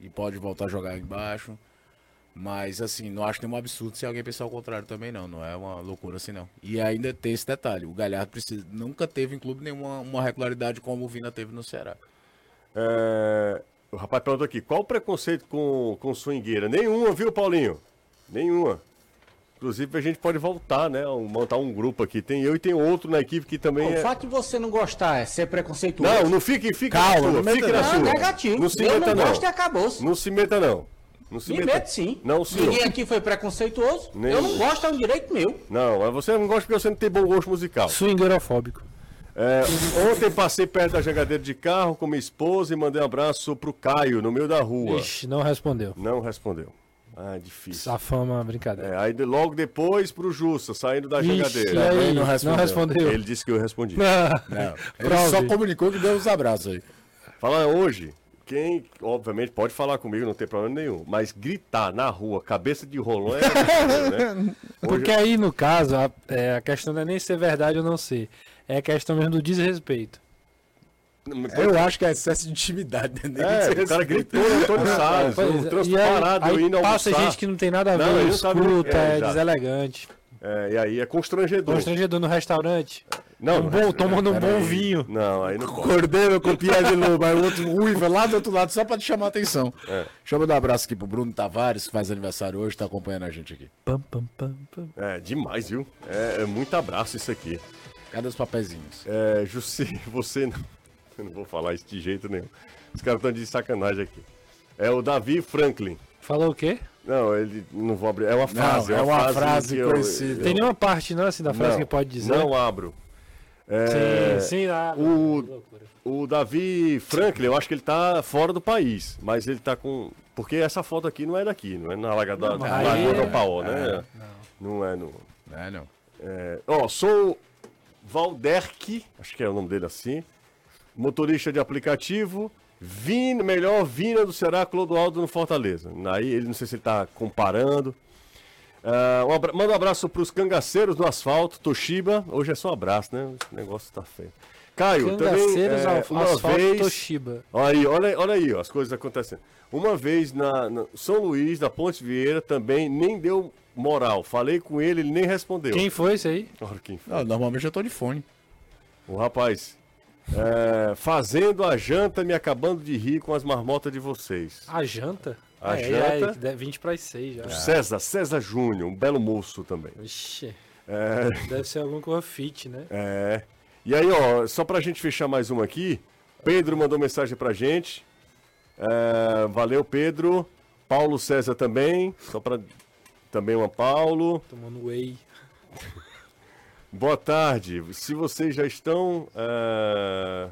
e pode voltar a jogar embaixo. Mas assim, não acho nenhum absurdo se alguém pensar o contrário também não, não é uma loucura assim não. E ainda tem esse detalhe, o Galhardo precisa, nunca teve em clube nenhuma uma regularidade como o Vina teve no Ceará. É, O rapaz perguntou aqui, qual o preconceito com, com swingueira? Nenhuma, viu, Paulinho? Nenhuma. Inclusive, a gente pode voltar, né? Montar um grupo aqui. Tem eu e tem outro na equipe que também o é. fato de você não gostar é ser preconceituoso. Não, não fique, fique Calma, na sua, não fique na não. sua. Não, negativo. Não se eu meta, não não. gosto e acabou-se. Não se meta, não. Não se Me meta. mete sim. Não, senhor. Ninguém aqui foi preconceituoso. Nem- Eu não gosto, é um direito meu. Não, mas você não gosta porque você não tem bom gosto musical. Swingerofóbico. É, ontem passei perto da jangadeira de carro com minha esposa e mandei um abraço pro Caio, no meio da rua. Ixi, não respondeu. Não respondeu. Ah, difícil. A fama, brincadeira. É, aí de- logo depois pro Justa, saindo da Ixi, jangadeira. aí, não não respondeu. respondeu. Ele disse que eu respondi. Não, ele Prove. só comunicou que deu os abraços aí. Fala hoje, quem, obviamente, pode falar comigo, não tem problema nenhum. Mas gritar na rua, cabeça de rolão é. né? Porque aí, no caso, a, é, a questão não é nem ser verdade ou não ser. É questão mesmo do desrespeito. Eu acho que é excesso de intimidade. Né? É, o cara gritou no Antônio Salles, um trânsito aí, parado, eu aí indo passa almoçar. gente que não tem nada a ver, Não, escuta, é, é, deselegante. É, e aí é constrangedor. Constrangedor no restaurante. Não, um bom, tomando um bom peraí. vinho. Não, aí não. Cordeiro com Pierre de Lobo, aí o outro ruiva lá do outro lado, só pra te chamar a atenção. É. Deixa eu mandar um abraço aqui pro Bruno Tavares, que faz aniversário hoje, tá acompanhando a gente aqui. Pam, pam, pam, pam. É, demais, viu? É, é muito abraço isso aqui. Cadê os papezinhos? É, Jussi, você não. Eu não vou falar isso de jeito nenhum. Os caras estão de sacanagem aqui. É o Davi Franklin. Falou o quê? Não, ele não vou abrir. É uma frase. é uma frase que eu- conhecida. Tem nenhuma parte, não, assim, da frase não, que pode dizer? Não abro. É, Sim, sim, ah, o-. O Davi Franklin, eu acho que ele tá fora do país, mas ele tá com. Porque essa foto aqui não é daqui, não é na Lagoa da Lagoa do Paó, né? Não é no. É, não. É, ó, sou Valderk, acho que é o nome dele assim, motorista de aplicativo, vin, melhor Vina do Ceará, Clodoaldo no Fortaleza. Aí ele não sei se ele tá comparando. Ah, um abra- manda um abraço pros cangaceiros do asfalto, Toshiba. Hoje é só abraço, né? O negócio tá feio. Caio, também, Cangaceiros, é, ao- uma asfalto, vez... Toshiba. Olha aí, olha, olha aí, ó, as coisas acontecendo. Uma vez na, na São Luís, da Ponte Vieira, também nem deu moral. Falei com ele, ele nem respondeu. Quem foi isso aí? Quem foi. Não, normalmente eu tô de fone. O rapaz. é, fazendo a janta, me acabando de rir com as marmotas de vocês. A janta? A é, janta. é, 20 para as 6 já. O César, César Júnior, um belo moço também. Vixe, É, deve ser alguma coisa fit, né? é. E aí, ó, só pra gente fechar mais uma aqui, Pedro mandou mensagem pra gente. É, valeu, Pedro. Paulo César também. Só pra. Também uma Paulo. Tomando whey. Boa tarde. Se vocês já estão é,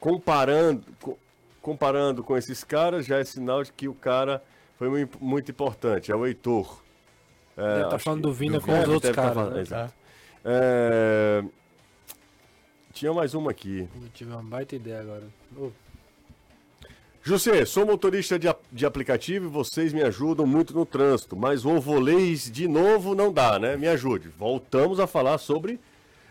comparando, co- comparando com esses caras, já é sinal de que o cara foi mui- muito importante. É o Heitor. É, Deve tá falando do Vina com os outros tá caras. falando, né? exato. É, Tinha mais uma aqui. Eu tive uma baita ideia agora. Ô, José, sou motorista de, de aplicativo e vocês me ajudam muito no trânsito, mas o volês de novo não dá, né? Me ajude. Voltamos a falar sobre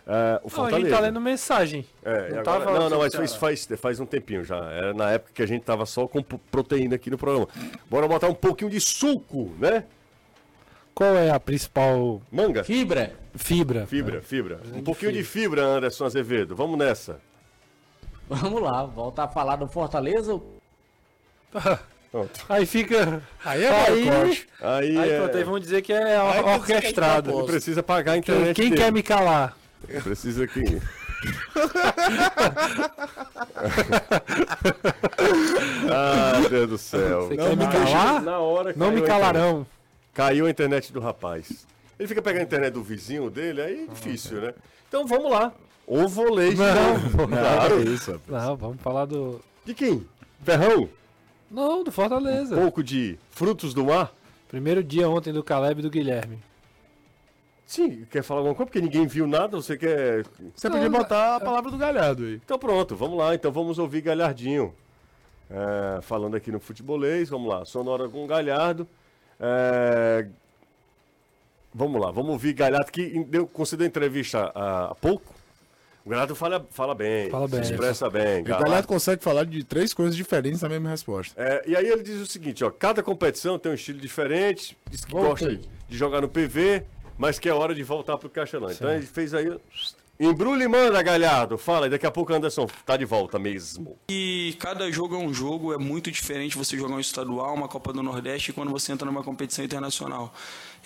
é, o Não, a gente Fortaleza. tá lendo mensagem. É, Não agora- tava não, não, mas isso faz, faz um tempinho já. Era na época que a gente tava só com proteína aqui no programa. Bora botar um pouquinho de suco, né? Qual é a principal Manga? Fibra. fibra? Fibra, fibra. Um pouquinho de fibra, Anderson Azevedo. Vamos nessa. Vamos lá, voltar a falar do Fortaleza. Pronto. Aí fica. Aí é Aí, boicote. Aí, aí é... pronto, aí vamos dizer que é Aí orquestrado. que Ele precisa pagar a Quem, internet quem dele. quer me calar? Precisa que... ah, Deus do céu. Você Não, quer me calar? Na hora Não me calarão. Caiu a internet do rapaz. Ele fica pegando a internet do vizinho dele, aí é difícil, né? Então vamos lá. O vôlei Não. Claro. É isso, rapaz. Não, vamos falar do. De quem? Ferrão? Não, do Fortaleza. Um pouco de frutos do mar? Primeiro dia ontem do Caleb e do Guilherme. Sim, quer falar alguma coisa? Porque ninguém viu nada, você quer... Você podia botar a palavra do galhado aí. Então pronto, vamos lá. Então vamos ouvir Galhardinho. É, falando aqui no futebolês, vamos lá. Sonora com Galhardo. É, vamos lá, vamos ouvir Galhardo que deu, concedeu entrevista há, há pouco. O Galhardo fala, fala bem, Fala bem. se expressa bem. O Galhardo- galhado consegue falar de três coisas diferentes na mesma resposta. É, e aí ele diz o seguinte, ó, cada competição tem um estilo diferente, diz que Voltei. gosta de jogar no PV, mas que é hora de voltar pro Castelão. Então ele fez aí, embrulha e manda, Galhardo, fala, e daqui a pouco o Anderson tá de volta mesmo. E cada jogo é um jogo, é muito diferente você jogar um estadual, uma Copa do Nordeste, quando você entra numa competição internacional.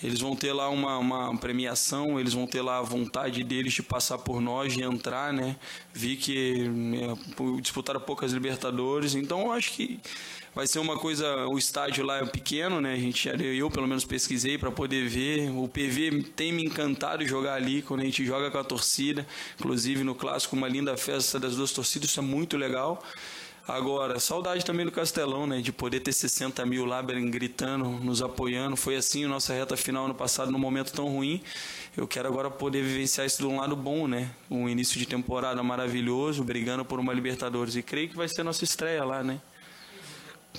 Eles vão ter lá uma, uma premiação, eles vão ter lá a vontade deles de passar por nós, de entrar, né? Vi que é, disputaram poucas Libertadores, então acho que vai ser uma coisa. O estádio lá é pequeno, né? A gente, eu pelo menos pesquisei para poder ver. O PV tem me encantado jogar ali quando a gente joga com a torcida. Inclusive no clássico, uma linda festa das duas torcidas, isso é muito legal. Agora, saudade também do Castelão, né? De poder ter 60 mil lá gritando, nos apoiando. Foi assim a nossa reta final no passado, num momento tão ruim. Eu quero agora poder vivenciar isso de um lado bom, né? Um início de temporada maravilhoso, brigando por uma Libertadores. E creio que vai ser nossa estreia lá, né?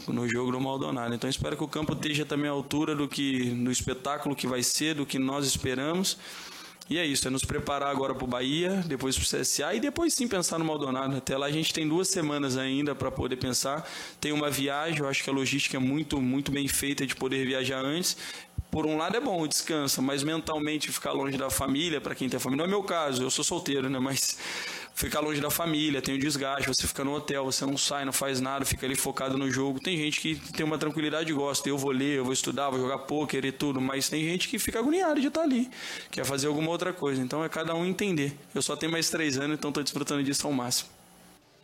no jogo do Maldonado. Então espero que o campo esteja também à altura do que do espetáculo que vai ser, do que nós esperamos. E é isso, é nos preparar agora para o Bahia, depois para o CSA e depois sim pensar no Maldonado. Até lá a gente tem duas semanas ainda para poder pensar. Tem uma viagem, eu acho que a logística é muito, muito bem feita de poder viajar antes. Por um lado é bom, descansa, mas mentalmente ficar longe da família, para quem tem família, não é meu caso, eu sou solteiro, né? Mas ficar longe da família, tem o desgaste, você fica no hotel, você não sai, não faz nada, fica ali focado no jogo. Tem gente que tem uma tranquilidade e gosta, eu vou ler, eu vou estudar, vou jogar pôquer e tudo, mas tem gente que fica agoniado de estar ali, quer fazer alguma outra coisa. Então é cada um entender. Eu só tenho mais três anos, então estou desfrutando disso ao máximo.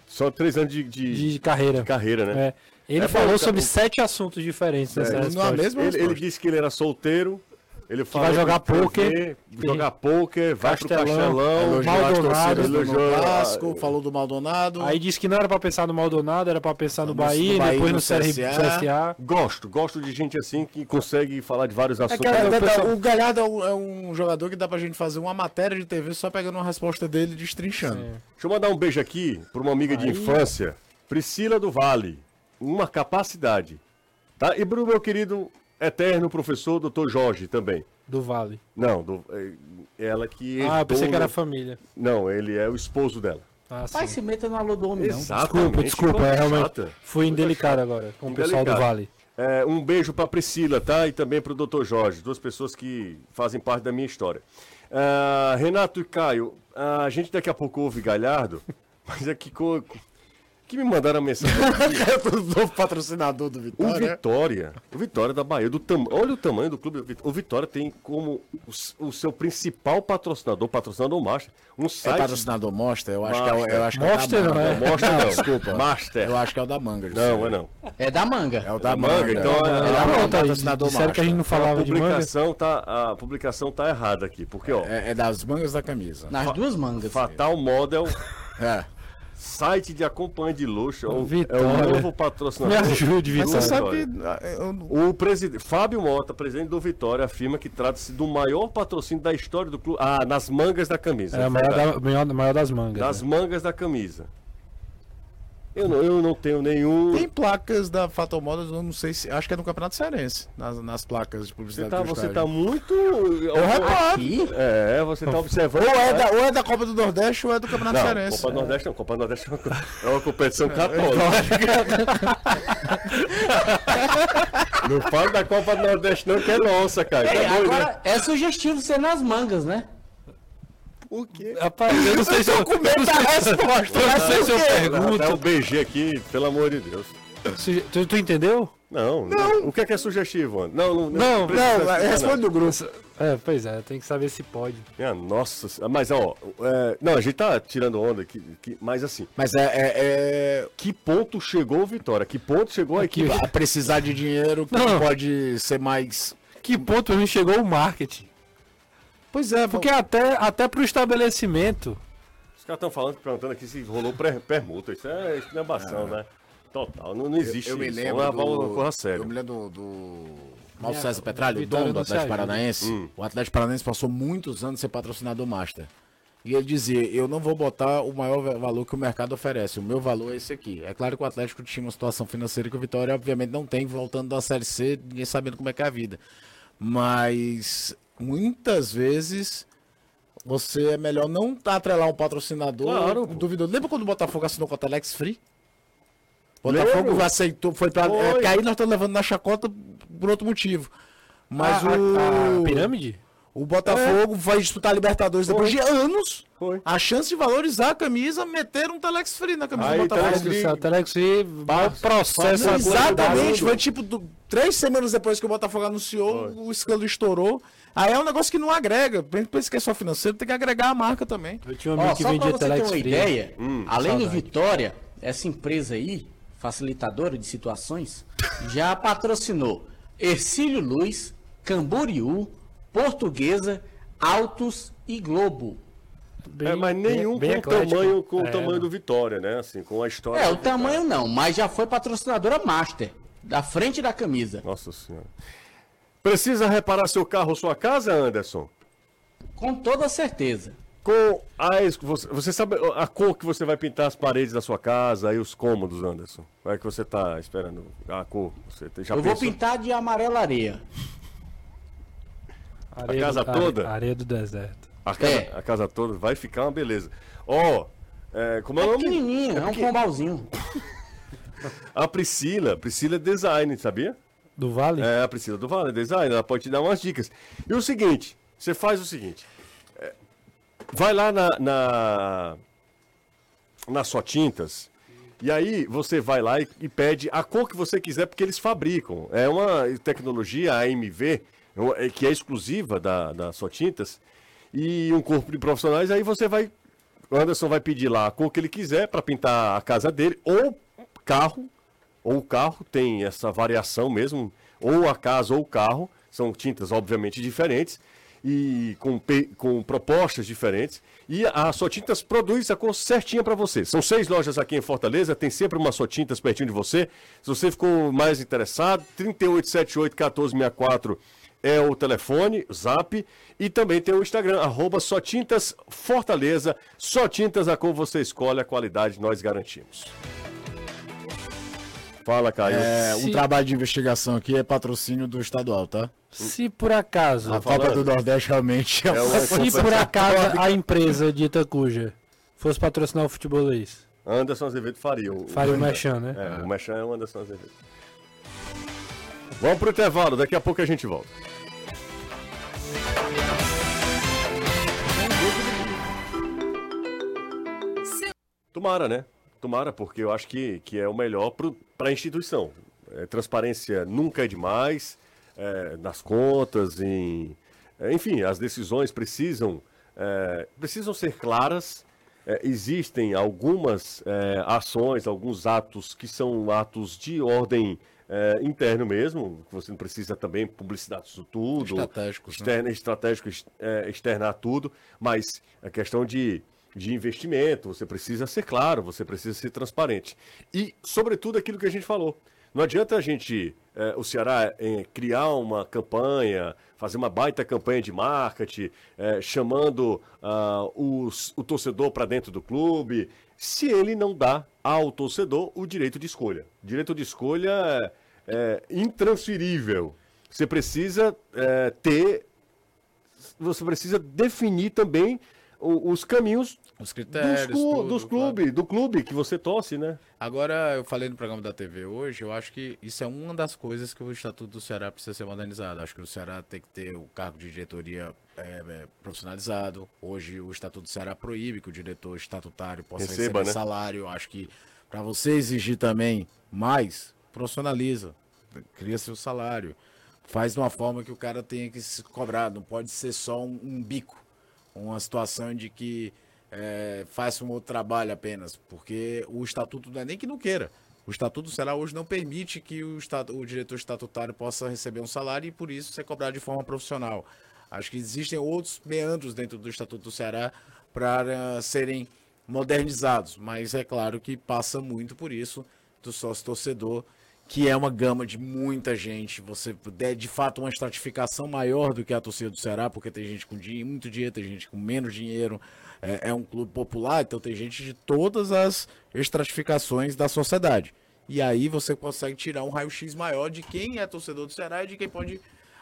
Só três anos de, de- De carreira. de carreira, né? É. Ele É falou bom, sobre o- sete assuntos diferentes É, resposta. não é mesmo? Ele, ele disse que ele era solteiro. Ele vai jogar que ver, Jogar pôquer, vai pro Castelão, Castelão. Elogiou Maldonado, elogiou- Clássico, falou do Maldonado. Aí disse que não era pra pensar no Maldonado, era pra pensar no, No- Bahia, no Bahia, depois no, no CSA. CSA. Gosto, gosto de gente assim que consegue falar de vários assuntos. que É, dá- pessoal- o Galhardo é um, é um jogador que dá pra gente fazer uma matéria de TV só pegando uma resposta dele e destrinchando. Deixa eu mandar um beijo aqui para uma amiga de Aí. infância, Priscila do Vale. Uma capacidade. Tá? E pro meu querido eterno professor, doutor Jorge, também. Do Vale. Não, do- é- ela que. Ah, eu pensei que era no- família. Não, ele é o esposo dela. Ah, Pai, se meta no alô do homem, não. Desculpa, desculpa, é realmente. chata. Fui indelicado agora com o pessoal do Indelicado. Vale. É, um beijo para Priscila, tá? E também para o Dr. Jorge, duas pessoas que fazem parte da minha história. Ah, Renato e Caio, a gente daqui a pouco ouve Galhardo, mas é que co- que me mandaram a mensagem. o novo patrocinador do O Vitória. Vitória, o Vitória da Bahia, do tam... olha o tamanho do clube. O Vitória tem como o, o seu principal patrocinador, patrocinador master, um É site. patrocinador Monster? Eu acho que é, o- Master. eu acho que é o da Monster não Manga. é? Mostra não, desculpa. Master. Eu acho que é o da Manga. Não, é não. É da manga. É o da Da Manga, Manga. então é- é, é da Manga, patrocinador disseram que a gente Master. não A falava de manga. publicação, tá, a publicação tá errada aqui, porque ó, É, é das mangas da camisa. Nas duas mangas. Fatal Model, É. site de acompanhante de luxo, é o, é Vitória. o novo Me patrocinador. ajude, Mas Vitória. você sabe ah, eu- O presidente Fábio Mota, presidente do Vitória, afirma que trata-se do maior patrocínio da história do clube. Ah, nas mangas da camisa. É a maior, da- maior, maior das mangas. Das né? mangas da camisa. Eu não, eu não tenho nenhum. Tem placas da Fatal Models, eu não sei se. Acho que é no Campeonato Cearense, nas, nas placas de Você publicidade. tá, você estádio. tá muito. Eu reparo. Aqui? É, você tá observando. Ou é, da, ou é da Copa do Nordeste ou é do Campeonato Não, Cearense. Copa do Nordeste não. Copa do Nordeste é uma- é uma competição católica. não fala da Copa do Nordeste não, que é nossa, cara. Tá Ei, né? agora é sugestivo ser nas mangas, né? O quê? Rapaz, eu não sei se eu, Com medo da resposta. eu não sei se eu pergunto. um BG aqui, pelo amor de Deus. Tu, tu entendeu? Não, não. O que é que é sugestivo? Não, não, Não, precisa Não, explicar, responde do grupo. É, pois é, tem que saber se pode. Minha nossa, senhora. mas ó, é, não, a gente tá tirando onda aqui, que- mas assim, Mas é, é, é que ponto chegou o Vitória? Que ponto chegou a equipe? a precisar de dinheiro que Não. pode ser mais. Que ponto chegou o marketing? Pois é, Porque até, até pro estabelecimento. Os caras estão falando, perguntando aqui se rolou permuta. Isso é escambação, né? Total, não, não existe eu me isso. lembro. Vamos levar do, uma coisa Eu sério. me lembro do. do Mauro César Petralha, o dono do Atlético. Paranaense. Hum. O Atlético Paranaense passou muitos anos sem patrocinador master. E ele dizia: Eu não vou botar o maior va- valor que o mercado oferece. O meu valor é esse aqui. É claro que o Atlético tinha uma situação financeira que o Vitória, obviamente, não tem, voltando da Série C, ninguém sabendo como é que é a vida. Mas muitas vezes. Você é melhor não atrelar um patrocinador Claro, duvidoso. Lembra quando o Botafogo assinou com a Telex Free? O Lembro. Botafogo aceitou, foi pra. Foi. É, porque aí nós estamos levando na chacota por outro motivo. Mas a, o. a- a pirâmide? O Botafogo vai disputar a Libertadores depois Foi. de anos. Foi. A chance de valorizar a camisa, meter um Telex Free na camisa Aí, do Botafogo. Telex Free- Telex Free, vai processo Exatamente, foi tipo do- três semanas depois que o Botafogo anunciou, o escândalo estourou. Aí é um negócio que não agrega. Pensa que é só financeiro, tem que agregar a marca também. Eu tinha um Ó, amigo que só pra vendia você ter uma ideia, além do saudade. Vitória, essa empresa aí, facilitadora de situações, já patrocinou Ercílio Luz, Camboriú, Portuguesa, Autos e Globo. Bem- é, mas nenhum bem- bem com o tamanho, com o É, tamanho do Vitória, né? Assim, com a história. É, do o Vitória. tamanho não, mas já foi patrocinadora master, da frente da camisa. Nossa senhora. Precisa reparar seu carro ou sua casa, Anderson? Com toda certeza. Com a es- você, você sabe a cor que você vai pintar as paredes da sua casa e os cômodos, Anderson? Qual é que você tá esperando? A cor? Você já Eu vou pensou? pintar de amarela areia. Areia casa do- toda? are- Areia do deserto. A casa, É. a casa toda vai ficar uma beleza. Ó, é, como é o É nome? pequenininho, é um pombalzinho. A Priscila, Priscila é Design, sabia? Do Vale? É, a Priscila do Vale Design, ela pode te dar umas dicas. E o seguinte, você faz o seguinte, é, vai lá na, na, na sua tintas, e aí você vai lá e, e pede a cor que você quiser, porque eles fabricam. É uma tecnologia AMV, é, que é exclusiva da, da sua tintas, e um corpo de profissionais, aí você vai, o Anderson vai pedir lá a cor que ele quiser para pintar a casa dele, ou carro, ou o carro tem essa variação mesmo, ou a casa ou o carro, são tintas obviamente diferentes e com, com propostas diferentes. E a Só Tintas produz a cor certinha para você. São seis lojas aqui em Fortaleza, tem sempre uma Só Tintas pertinho de você. Se você ficou mais interessado, 3878-1464 é o telefone, o zap, e também tem o Instagram, arroba Só Tintas Fortaleza. Só Tintas, a cor você escolhe, a qualidade nós garantimos. Fala, Caio. É, um Se- trabalho de investigação aqui é patrocínio do estadual, tá? Se por acaso, A Copa do Nordeste realmente é, É uma uma se por acaso a empresa de Itacuja fosse patrocinar o futebolês, Anderson Azevedo faria. O, faria o o, Mechan, né? É, o Mechan é o Anderson Azevedo. Vamos pro intervalo, daqui a pouco a gente volta. Tomara, né? Tomara, porque eu acho que, que é o melhor para a instituição. É, transparência nunca é demais, é, nas contas, em, é, enfim, as decisões precisam, é, precisam ser claras. É, existem algumas ações, alguns atos que são atos de ordem é, interno mesmo, você não precisa também publicidade isso tudo, Estratégicos, externa, né? estratégico é, externar tudo, mas a questão de, de investimento, você precisa ser claro, você precisa ser transparente. E, sobretudo, aquilo que a gente falou. Não adianta a gente, é, o Ceará, é, criar uma campanha, fazer uma baita campanha de marketing, é, chamando ah, os- o torcedor para dentro do clube, se ele não dá ao torcedor o direito de escolha. Direito de escolha é, é intransferível. Você precisa ter, você precisa definir também os caminhos Os dos, critérios. clu- tudo, dos claro. clubes, do clube que você torce, né? Agora, eu falei no programa da TV hoje, eu acho que isso é uma das coisas que o Estatuto do Ceará precisa ser modernizado. Acho que o Ceará tem que ter o cargo de diretoria é, é, profissionalizado. Hoje, o Estatuto do Ceará proíbe que o diretor estatutário possa Receba, receber né? salário. Acho que para você exigir também mais, profissionaliza. Cria seu salário. Faz de uma forma que o cara tenha que se cobrar. Não pode ser só um, um bico. Uma situação de que é, faça um outro trabalho apenas, porque o estatuto não é nem que não queira. O estatuto do Ceará hoje não permite que o, o diretor estatutário possa receber um salário e por isso ser cobrado de forma profissional. Acho que existem outros meandros dentro do estatuto do Ceará para serem modernizados, mas é claro que passa muito por isso do sócio torcedor, que é uma gama de muita gente. Você der de fato uma estratificação maior do que a torcida do Ceará, porque tem gente com dinheiro, muito dinheiro, tem gente com menos dinheiro. É, é um clube popular, então tem gente de todas as estratificações da sociedade. E aí você consegue tirar um raio-x maior de quem é torcedor do Ceará e de quem pode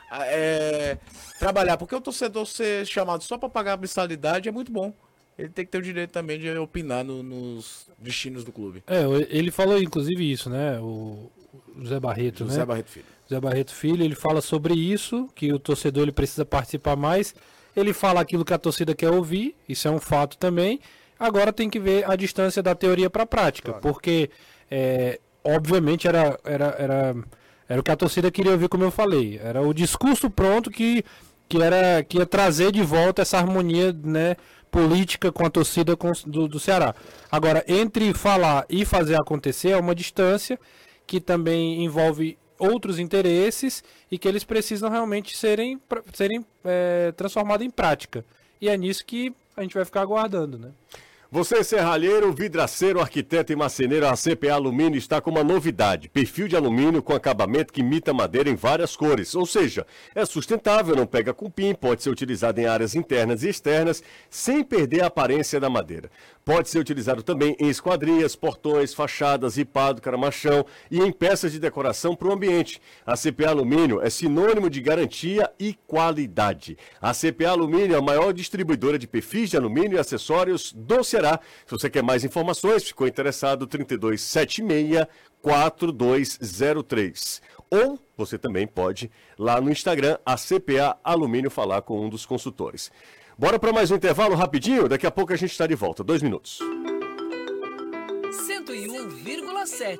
ah, é, trabalhar. Porque o torcedor ser chamado só para pagar a mensalidade é muito bom. Ele tem que ter o direito também de opinar no- nos destinos do clube. É, ele falou inclusive isso, né? O o Zé Barreto, José né? Barreto Filho. Zé Barreto Filho, ele fala sobre isso, que o torcedor ele precisa participar mais. Ele fala aquilo que a torcida quer ouvir, isso é um fato também. Agora tem que ver a distância da teoria para a prática, porque é, obviamente era, era, era, era o que a torcida queria ouvir, como eu falei. Era o discurso pronto que, que, era, que ia trazer de volta essa harmonia né, política com a torcida do, do Ceará. Agora, entre falar e fazer acontecer é uma distância que também envolve outros interesses e que eles precisam realmente serem, serem é, transformados em prática. E é nisso que a gente vai ficar aguardando, né? Você, serralheiro, vidraceiro, arquiteto e marceneiro, a CPA Alumínio está com uma novidade. Perfil de alumínio com acabamento que imita madeira em várias cores. Ou seja, é sustentável, não pega cupim, pode ser utilizado em áreas internas e externas, sem perder a aparência da madeira. Pode ser utilizado também em esquadrias, portões, fachadas, ripado, caramachão e em peças de decoração para o ambiente. A CPA Alumínio é sinônimo de garantia e qualidade. A CPA Alumínio é a maior distribuidora de perfis de alumínio e acessórios do Ceará. Se você quer mais informações, ficou interessado, 3276 4203. Ou você também pode lá no Instagram, a CPA Alumínio, falar com um dos consultores. Bora para mais um intervalo rapidinho? Daqui a pouco a gente está de volta. Dois minutos. 101,7.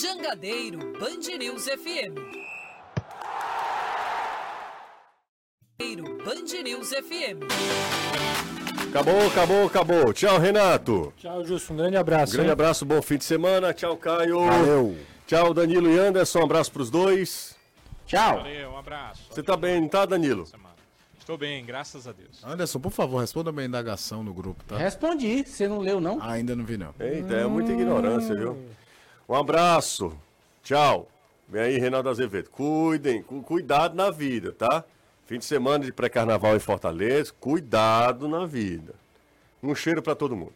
Jangadeiro Band News FM. Band News FM. Acabou, acabou, acabou. Tchau, Renato. Tchau, Justo. Um grande abraço. Grande hein? abraço, bom fim de semana. Tchau, Caio. Valeu. Tchau, Danilo e Anderson. Um abraço para os dois. Tchau. Valeu, um abraço. Você tá bem, não tá, Danilo? Estou bem, graças a Deus. Anderson, por favor, responda minha indagação no grupo, tá? Respondi, você não leu, não? Ainda não vi, não. Eita, é muita ignorância, viu? Um abraço. Tchau. Vem aí, Reinaldo Azevedo. Cuidem, cu- cuidado na vida, tá? Fim de semana de pré-carnaval em Fortaleza, cuidado na vida. Um cheiro para todo mundo.